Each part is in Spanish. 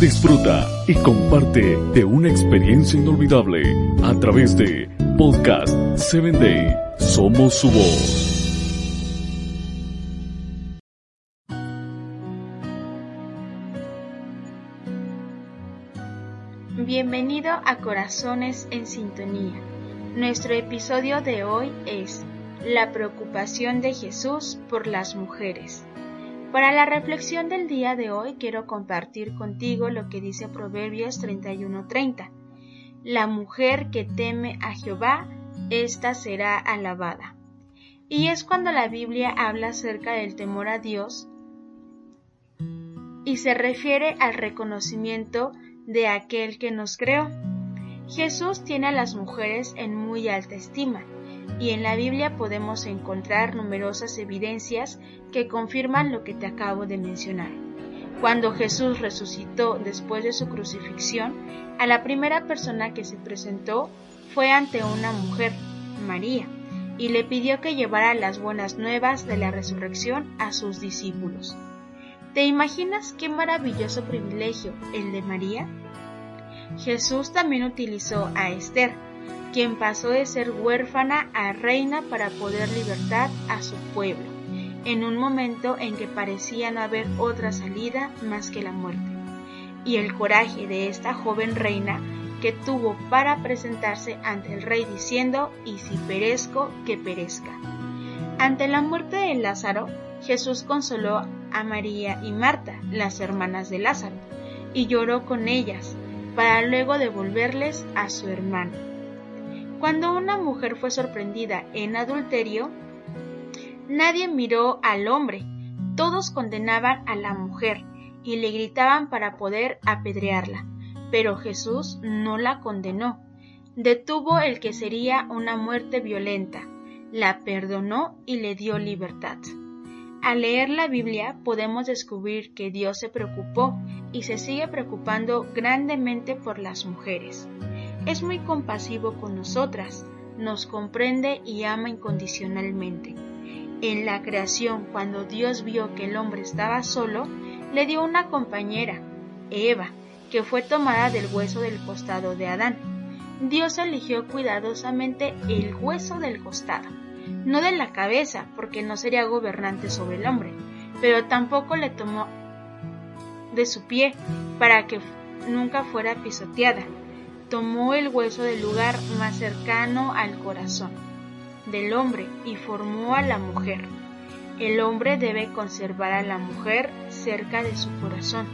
Disfruta y comparte de una experiencia inolvidable a través de Podcast 7 Day. Somos su voz. Bienvenido a Corazones en Sintonía. Nuestro episodio de hoy es La preocupación de Jesús por las mujeres. Para la reflexión del día de hoy quiero compartir contigo lo que dice Proverbios 31:30. La mujer que teme a Jehová, ésta será alabada. Y es cuando la Biblia habla acerca del temor a Dios y se refiere al reconocimiento de aquel que nos creó. Jesús tiene a las mujeres en muy alta estima y en la Biblia podemos encontrar numerosas evidencias que confirman lo que te acabo de mencionar. Cuando Jesús resucitó después de su crucifixión, a la primera persona que se presentó fue ante una mujer, María, y le pidió que llevara las buenas nuevas de la resurrección a sus discípulos. ¿Te imaginas qué maravilloso privilegio el de María? Jesús también utilizó a Esther, quien pasó de ser huérfana a reina para poder libertar a su pueblo, en un momento en que parecía no haber otra salida más que la muerte. Y el coraje de esta joven reina que tuvo para presentarse ante el rey diciendo, y si perezco, que perezca. Ante la muerte de Lázaro, Jesús consoló a María y Marta, las hermanas de Lázaro, y lloró con ellas, para luego devolverles a su hermano. Cuando una mujer fue sorprendida en adulterio, nadie miró al hombre, todos condenaban a la mujer y le gritaban para poder apedrearla, pero Jesús no la condenó, detuvo el que sería una muerte violenta, la perdonó y le dio libertad. Al leer la Biblia podemos descubrir que Dios se preocupó y se sigue preocupando grandemente por las mujeres. Es muy compasivo con nosotras, nos comprende y ama incondicionalmente. En la creación, cuando Dios vio que el hombre estaba solo, le dio una compañera, Eva, que fue tomada del hueso del costado de Adán. Dios eligió cuidadosamente el hueso del costado no de la cabeza, porque no sería gobernante sobre el hombre, pero tampoco le tomó de su pie para que nunca fuera pisoteada. Tomó el hueso del lugar más cercano al corazón del hombre y formó a la mujer. El hombre debe conservar a la mujer cerca de su corazón.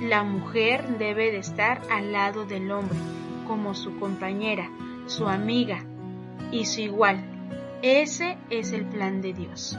La mujer debe de estar al lado del hombre, como su compañera, su amiga y su igual, ese es el plan de Dios.